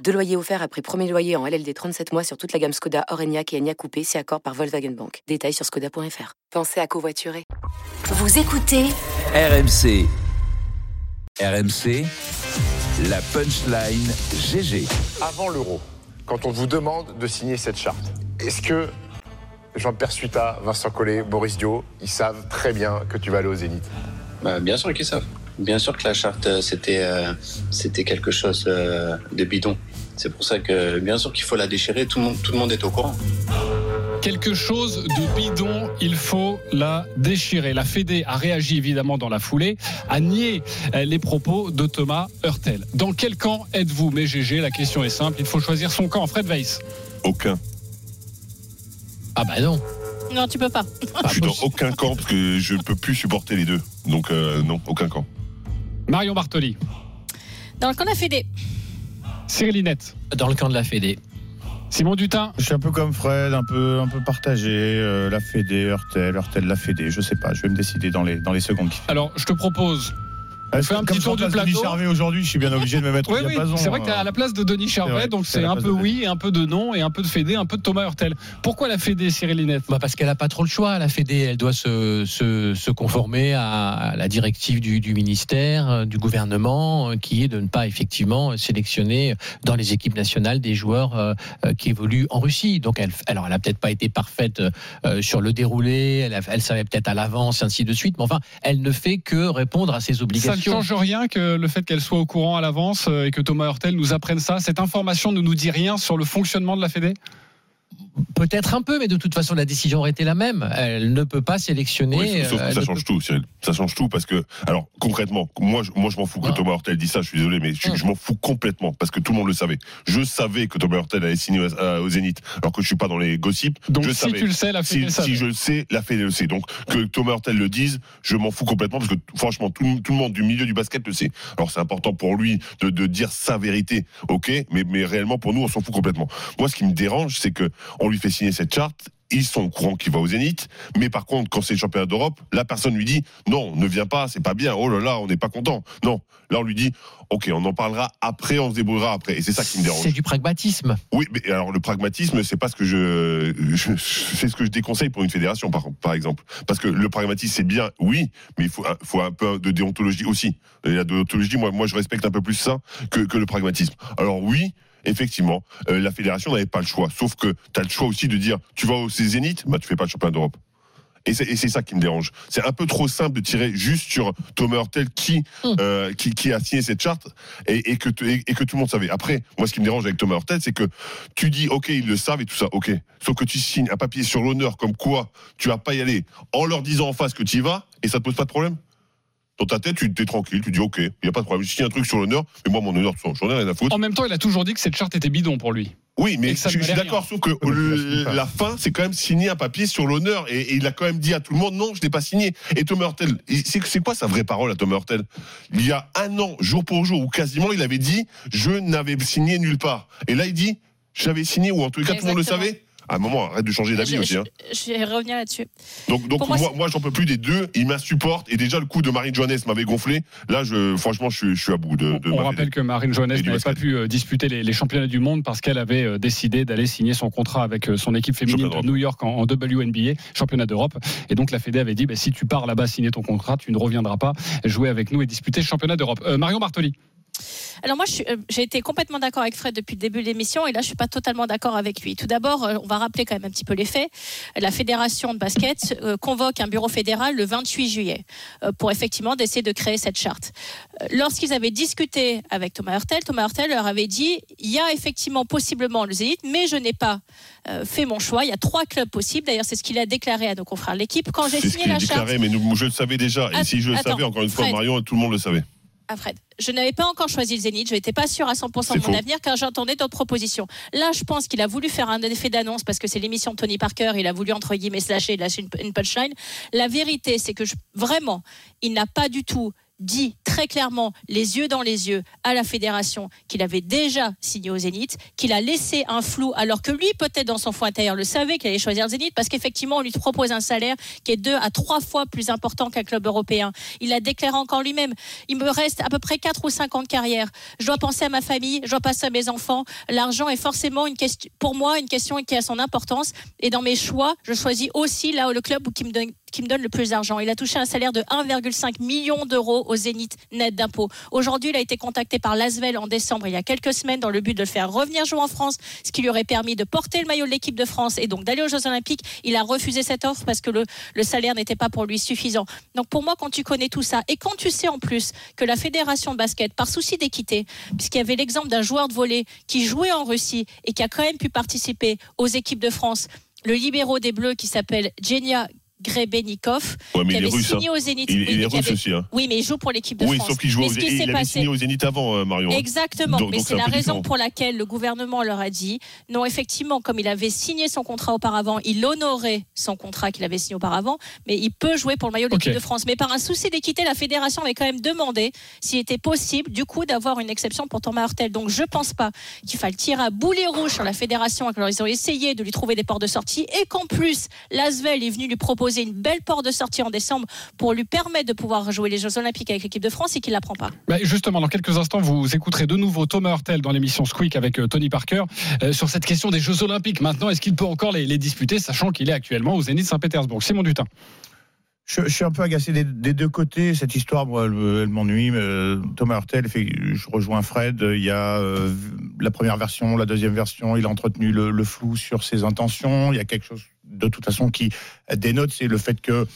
Deux loyers offerts après premier loyer en LLD 37 mois sur toute la gamme Skoda, Orenia et Enya Coupé, si accord par Volkswagen Bank. Détails sur skoda.fr. Pensez à covoiturer. Vous écoutez RMC. RMC, la punchline GG. Avant l'euro, quand on vous demande de signer cette charte, est-ce que Jean-Pierre Suita, Vincent Collet, Boris Dio, ils savent très bien que tu vas aller au Zénith? Bah, bien sûr qu'ils savent. Bien sûr que la charte, euh, c'était euh, c'était quelque chose euh, de bidon. C'est pour ça que, bien sûr qu'il faut la déchirer. Tout le monde, tout le monde est au courant. quelque chose de bidon, il faut la déchirer. La Fédé a réagi évidemment dans la foulée, a nié les propos de Thomas Hurtel. Dans quel camp êtes-vous Mais GG, la question est simple, il faut choisir son camp. Fred Weiss. Aucun. Ah bah non. Non, tu peux pas. Je suis dans aucun camp parce que je ne peux plus supporter les deux. Donc euh, non, aucun camp. Marion Bartoli. Dans le camp de la Fédé. Cyril Linette. Dans le camp de la Fédé. Simon Dutin. Je suis un peu comme Fred, un peu, un peu partagé. euh, la Fédé, Hurtel, Hurtel, la Fédé. Je sais pas, je vais me décider dans les, dans les secondes qui Alors, je te propose. On fait un petit je tour du remplace Denis plateau. Charvet aujourd'hui, je suis bien obligé de me mettre Oui, au oui, diapason. c'est vrai que tu à la place de Denis Charvet, vrai, donc c'est un peu de oui, un peu de non, et un peu de Fédé, un peu de Thomas Hurtel. Pourquoi la Fédé, Cyril Linette Bah parce qu'elle n'a pas trop le choix. La Fédé, elle doit se, se, se conformer à la directive du, du ministère, euh, du gouvernement, euh, qui est de ne pas effectivement sélectionner dans les équipes nationales des joueurs euh, qui évoluent en Russie. Donc, elle, alors, elle a peut-être pas été parfaite sur le déroulé. Elle, elle savait peut-être à l'avance, ainsi de suite. Mais enfin, elle ne fait que répondre à ses Ça ne change rien que le fait qu'elle soit au courant à l'avance euh, et que Thomas Hurtel nous apprenne ça. Cette information ne nous dit rien sur le fonctionnement de la Fédé? Peut-être un peu, mais de toute façon, la décision aurait été la même. Elle ne peut pas sélectionner. Oui, sauf euh, que ça ne change tout, Cyril. Ça change tout parce que, alors concrètement, moi, je, moi, je m'en fous que. Thomas Hurtel dise ça. Je suis désolé, mais je, je m'en fous complètement parce que tout le monde le savait. Je savais que Thomas Hurtel allait signer au, au Zénith, alors que je suis pas dans les gossips. Donc je si savais. tu le sais, la Fédé Si, si je le sais, la Fédé le sait. Donc que Thomas Hurtel le dise, je m'en fous complètement parce que franchement, tout, le- tout le monde du milieu du basket le sait. Alors c'est important pour lui de, de dire sa vérité, ok, mais, mais réellement pour nous, on s'en fout complètement. Moi, ce qui me dérange, c'est que on lui fait signer cette charte. Ils sont au courant qu'il va au Zénith, mais par contre, quand c'est le championnat d'Europe, la personne lui dit non, ne viens pas, c'est pas bien. Oh là là, on n'est pas content. Non, là on lui dit ok, on en parlera après, on se débrouillera après, et c'est ça qui me dérange. C'est du pragmatisme. Oui, mais alors le pragmatisme, c'est pas ce que je, je- c'est ce que je déconseille pour une fédération, par, par exemple. Parce que le pragmatisme, c'est bien, oui, mais il faut, un- faut un peu de déontologie aussi. Et la déontologie, moi, moi, je respecte un peu plus ça que, que le pragmatisme. Alors oui. Effectivement, euh, la fédération n'avait pas le choix. Sauf que tu as le choix aussi de dire tu vas au Zénith, bah tu fais pas le championnat d'Europe. Et c'est ça qui me dérange. C'est un peu trop simple de tirer juste sur Thomas Hurtel qui, euh, qui, qui a signé cette charte et, et que, t- et, et que tout le monde savait. Après, moi, ce qui me dérange avec Thomas Hurtel, c'est que tu dis, OK, ils le savent et tout ça, OK. Sauf que tu signes un papier sur l'honneur comme quoi tu vas pas y aller en leur disant en face que tu y vas et ça te pose pas de problème? Dans ta tête, tu es tranquille, tu dis, OK, il n'y a pas de problème. Je signe un truc sur l'honneur, mais moi, mon honneur, j'en ai rien à foutre. En même temps, il a toujours dit que cette charte était bidon pour lui. Oui, mais je, suis d'accord, sauf que le- la fin, c'est quand même signer un papier sur l'honneur. Et, et il a quand même dit à tout le monde, non, je n'ai pas signé. Et Thomas Hurtel, c'est quoi sa vraie parole à Thomas Hurtel? Il y a un an, jour pour jour, ou quasiment, il avait dit, je n'avais signé nulle part. Et là, il dit, j'avais signé, ou en tout cas, tout le monde le savait? À un moment, arrête de changer d'avis Je, aussi. hein. je- vais revenir là-dessus. Donc, donc moi, moi, moi, j'en peux plus des deux. Il m'insupporte. Et déjà, le coup de Marine Joannès m'avait gonflé. Là, je, franchement, je, suis- je suis à bout de, de On ma rappelle que Marine du n'avait pas pu euh, disputer les, les championnats du monde parce qu'elle avait euh, décidé d'aller signer son contrat avec euh, son équipe féminine de. New York en, en WNBA, championnat d'Europe. Et donc la Fédé avait dit bah, si tu pars là-bas signer ton contrat, tu ne reviendras pas jouer avec nous et disputer le championnat d'Europe. Euh, Marion Bartoli. Alors moi, euh, j'ai été complètement d'accord avec Fred depuis le début de l'émission et là, je suis pas totalement d'accord avec lui. Tout d'abord, euh, on va rappeler quand même un petit peu les faits. La fédération de basket euh, convoque un bureau fédéral le 28 juillet pour effectivement d'essayer de créer cette charte. Lorsqu'ils avaient discuté avec Thomas Hurtel, Thomas Hurtel leur avait dit il y a effectivement possiblement le Zénith, mais je n'ai pas fait mon choix. Il y a trois clubs possibles. D'ailleurs, c'est ce qu'il a déclaré à nos confrères de l'équipe quand j'ai ce signé a la charte. déclaré, mais nous, je le savais déjà. Et si je le attends, savais, encore une fois, Fred. Marion, tout le monde le savait. Ah, Fred, je n'avais pas encore choisi le Zénith, je n'étais pas sûre à 100% de mon faux. avenir car j'entendais d'autres propositions. Là, je pense qu'il a voulu faire un effet d'annonce parce que c'est l'émission de Tony Parker, il a voulu entre guillemets se lâcher, lâcher une, une punchline. La vérité, c'est que je- vraiment, il n'a pas du tout dit très clairement, les yeux dans les yeux, à la fédération qu'il avait déjà signé au Zénith, qu'il a laissé un flou, alors que lui, peut-être dans son fond intérieur, le savait qu'il allait choisir le Zénith, parce qu'effectivement, on lui propose un salaire qui est deux à trois fois plus important qu'un club européen. Il a déclaré encore lui-même, il me reste à peu près 4 ou 5 ans de carrière. Je dois penser à ma famille, je dois penser à mes enfants. L'argent est forcément une question, pour moi une question qui a son importance. Et dans mes choix, je choisis aussi là où le club qui me donne qui me donne le plus d'argent. Il a touché un salaire de 1,5 million d'euros au Zénith net d'impôts. Aujourd'hui, il a été contacté par l'Asvel en décembre, il y a quelques semaines, dans le but de le faire revenir jouer en France, ce qui lui aurait permis de porter le maillot de l'équipe de France et donc d'aller aux Jeux Olympiques. Il a refusé cette offre parce que le, salaire n'était pas pour lui suffisant. Donc pour moi, quand tu connais tout ça et quand tu sais en plus que la fédération de basket, par souci d'équité, puisqu'il y avait l'exemple d'un joueur de volley qui jouait en Russie et qui a quand même pu participer aux équipes de France, le libéraux des Bleus qui s'appelle Genia Grebenikov, Ouais, qui avait russe. hein. signé au Zénith. Il, Oui, il est russe avait- aussi. Hein. Oui, mais il joue pour l'équipe de Oui, France. sauf qu'il joue Mais au il avait passé- signé Zénith avant, euh, Marion. Exactement, Donc- mais c'est la raison différent. pour laquelle le gouvernement leur a dit non, effectivement, comme il avait signé son contrat auparavant, il honorait son contrat qu'il avait signé auparavant, mais il peut jouer pour le maillot de l'équipe de France. Mais par un souci d'équité, la fédération avait quand même demandé s'il était possible, du coup, d'avoir une exception pour Thomas Hurtel. Donc je pense pas qu'il faille tirer à boulet rouge sur la fédération, alors ils ont essayé de lui trouver des portes de sortie, et qu'en plus, l'Asvel est venu lui proposer une belle porte de sortie en décembre pour lui permettre de pouvoir jouer les Jeux Olympiques avec l'équipe de France et qu'il la prend pas. Bah, justement, dans quelques instants, vous écouterez de nouveau Thomas Hurtel dans l'émission Squeak avec euh, Tony Parker euh, sur cette question des Jeux Olympiques. Maintenant, est-ce qu'il peut encore les, les disputer, sachant qu'il est actuellement au Zénith Saint-Pétersbourg? Simon Dutin. Je, je suis un peu agacé des, des deux côtés. Cette histoire, moi, elle, me- elle m'ennuie. euh, Thomas Hurtel, fait, je rejoins Fred. Il y a euh, la première version, la deuxième version. Il a entretenu le, le flou sur ses intentions. Il y a quelque chose, de toute façon, qui dénote, c'est le fait que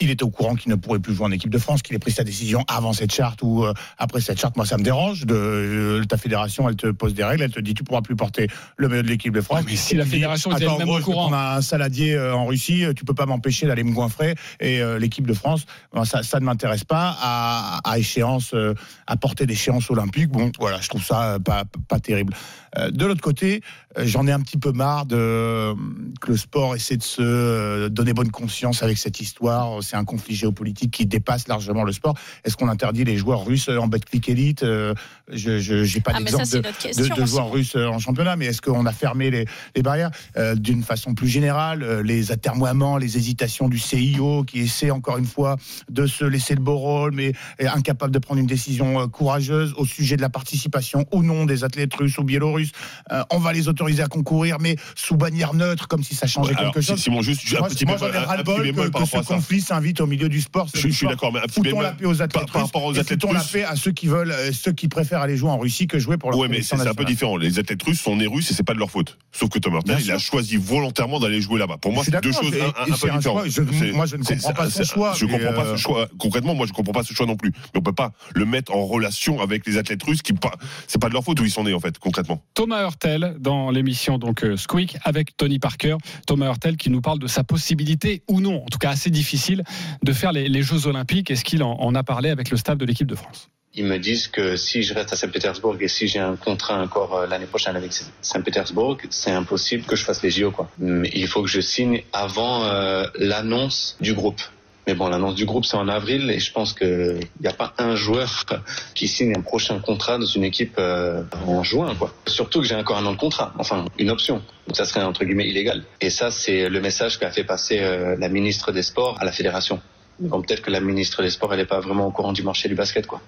il était au courant qu'il ne pourrait plus jouer en équipe de France, qu'il ait pris sa décision avant cette charte ou euh, après cette charte. Moi, ça me dérange. De, euh, ta fédération, elle te pose des règles, elle te dit tu pourras plus porter le maillot de l'équipe de France. Ouais, mais si la fédération était attends, elle-même gros, au courant. prendre un saladier euh, en Russie, tu peux pas m'empêcher d'aller me goinfrer. Et l'équipe de France, ben, ça, ça ne m'intéresse pas à, à échéance, à porter d'échéance olympique. Bon, voilà, je trouve ça pas, pas terrible. Euh, de l'autre côté, euh, j'en ai un petit peu marre de euh, que le sport essaie de se donner bonne conscience avec cette histoire. C'est un conflit géopolitique qui dépasse largement le sport. Est-ce qu'on interdit les joueurs russes en Betclic Elite Je j'ai pas Ah, d'exemple de, aussi. joueurs russes en championnat, mais est-ce qu'on a fermé les, les barrières? Euh, d'une façon plus générale Les atermoiements, les hésitations du CIO qui essaie encore une fois de se laisser le beau rôle, mais est incapable de prendre une décision courageuse au sujet de la participation ou non des athlètes russes ou biélorusses. Euh, on va les autoriser à concourir, mais sous bannière neutre, comme si ça changeait quelque chose. Simon, juste un Moi, petit moi, bémol, un- un petit bémol que, par que ce conflit s'invite au milieu du sport. Je, suis d'accord, mais un petit Foutons bémol la paix aux athlètes par, russes rapport aux athlètes foutons la russes. paix à ceux qui veulent, euh, ceux qui préfèrent aller jouer en Russie que jouer pour leur Ouais, mais c'est un peu différent. Les athlètes russes sont nés russes et c'est pas de leur faute. Sauf que Thomas Bien il a choisi volontairement d'aller jouer là-bas. Pour moi, c'est deux choses un, un- un peu un différentes. moi, je ne comprends pas son c'est- choix, Je mais, comprends pas euh, ce choix. Concrètement, moi, je comprends pas ce choix non plus. Mais on peut pas le mettre en relation avec les athlètes russes qui, c'est pas de leur faute où ils sont nés en fait, concrètement. Thomas Hurtel dans l'émission donc euh, Squeak avec Tony Parker. Thomas Hurtel qui nous parle de sa possibilité ou non, en tout cas assez difficile, de faire les, Jeux Olympiques. Est-ce qu'il en, a parlé avec le staff de l'équipe de France? Ils me disent que si je reste à Saint-Pétersbourg et si j'ai un contrat encore euh, l'année prochaine avec Saint-Pétersbourg, c'est impossible que je fasse les JO. Quoi. Il faut que je signe avant euh, l'annonce du groupe. Mais bon, l'annonce du groupe, c'est en avril et je pense qu'il n'y a pas un joueur qui signe un prochain contrat dans une équipe euh, en juin. Quoi. Surtout que j'ai encore un an de contrat, enfin une option. Donc ça serait entre guillemets illégal. Et ça, c'est le message qu'a fait passer euh, la ministre des Sports à la fédération. Donc peut-être que la ministre des Sports, elle n'est pas vraiment au courant du marché du basket. quoi.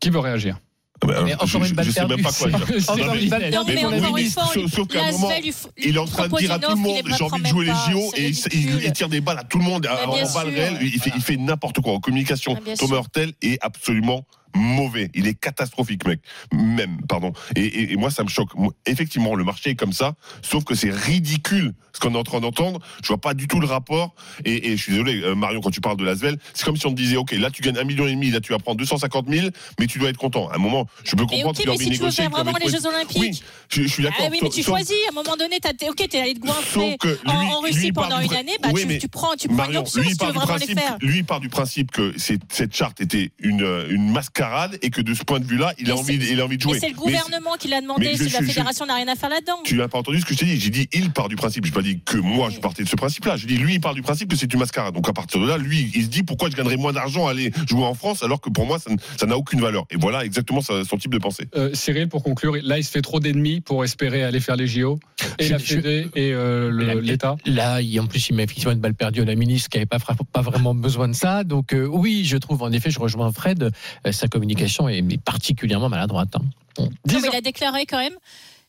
Qui veut réagir? Ah ben, Mais encore je- une balle je sais même pas quoi dire. Encore mais- une balle Non, perdue mais pour la encore une fois, sauf- qu'à un moment, Il est en train de dire à tout le monde j'ai envie de jouer les JO et il, tire des balles à tout le monde Mais en balle réelle. Il fait, n'importe quoi en communication. Bien Thomas. Hurtel est absolument mauvais. Il est catastrophique, mec. Même, pardon. Et, et- et moi, ça me choque. Effectivement, le marché est comme ça, sauf que c'est ridicule ce qu'on est en train d'entendre. Je vois pas du tout le rapport. Et, et je suis désolé, euh, Marion, quand tu parles de Lasvel, c'est comme si on te disait, OK, là, tu gagnes un million et demi, là, tu vas prendre 250 000, mais tu dois être content. À un moment, je peux comprendre ok, qu'il a mais envie si de tu veux faire vraiment de les Jeux Olympiques. Oui, je, je suis d'accord. Ah oui, mais tu Sauf- choisis. À un moment donné, été- ok, t'es allé que lui, en, en Russie pendant une année. Bah, Oui, tu, tu prends, tu prends une Marion, option lui, si tu veux part du vraiment les principe, faire. lui, part du principe que cette charte était une, une mascarade et que de ce point de vue-là, il a envie, il a envie de jouer. Mais c'est le gouvernement qui l'a demandé. si la fédération n'a rien à faire là-dedans. Tu n'as pas entendu ce que je t'ai dit. J'ai dit il part du principe. Je n'ai pas dit que moi je partais de ce principe-là. Je dis lui il part du principe que c'est une mascarade. Donc à partir de là, lui il se dit pourquoi je gagnerais moins d'argent à aller jouer en France alors que pour moi ça n'a aucune valeur? Et voilà exactement son type de pensée. Euh, Cyril, pour conclure, là, il se fait trop d'ennemis pour espérer aller faire les JO. Et Je- la je- Fédé et euh, l'État. Là, il- en plus, il met effectivement une balle perdue à la ministre qui n'avait pas vraiment besoin de ça. Donc, euh, oui, je trouve, en effet, je rejoins Fred, euh, sa communication est, est particulièrement maladroite. hein. Non, mais il a déclaré quand même.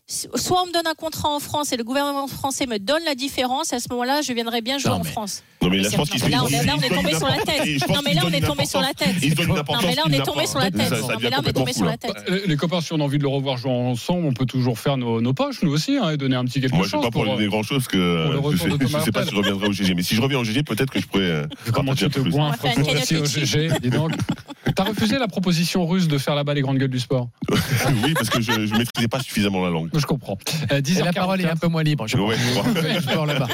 Soit on me donne un contrat en France et le gouvernement français me donne la différence, à ce moment-là, je viendrai bien jouer Non, en mais- France. Non mais là je pense qu'il on est- tombé sur la tête. Non, mais là, se on est tombé sur la tête. Non, mais là, on est tombé sur la tête. Non, mais là, on est tombé sur la tête. Euh, Les copains, si on a envie de le revoir jouer ensemble, on peut toujours faire nos, nos poches, nous aussi, hein, et donner un petit quelque Moi, je chose. ne vais pas pour lui pour, donner grand chose parce que euh, je je sais pas si je reviendrai au GG. Mais si je reviens au GG, peut-être que je pourrais. euh, comment tu te un au GG. Dis donc. T'as refusé la proposition russe de faire là-bas les grandes gueules du sport Oui, parce que je ne maîtrisais pas suffisamment la langue. Je comprends. Euh, Et la parole est un 10h44. peu moins libre. Je Ouais, je crois. Je là-bas.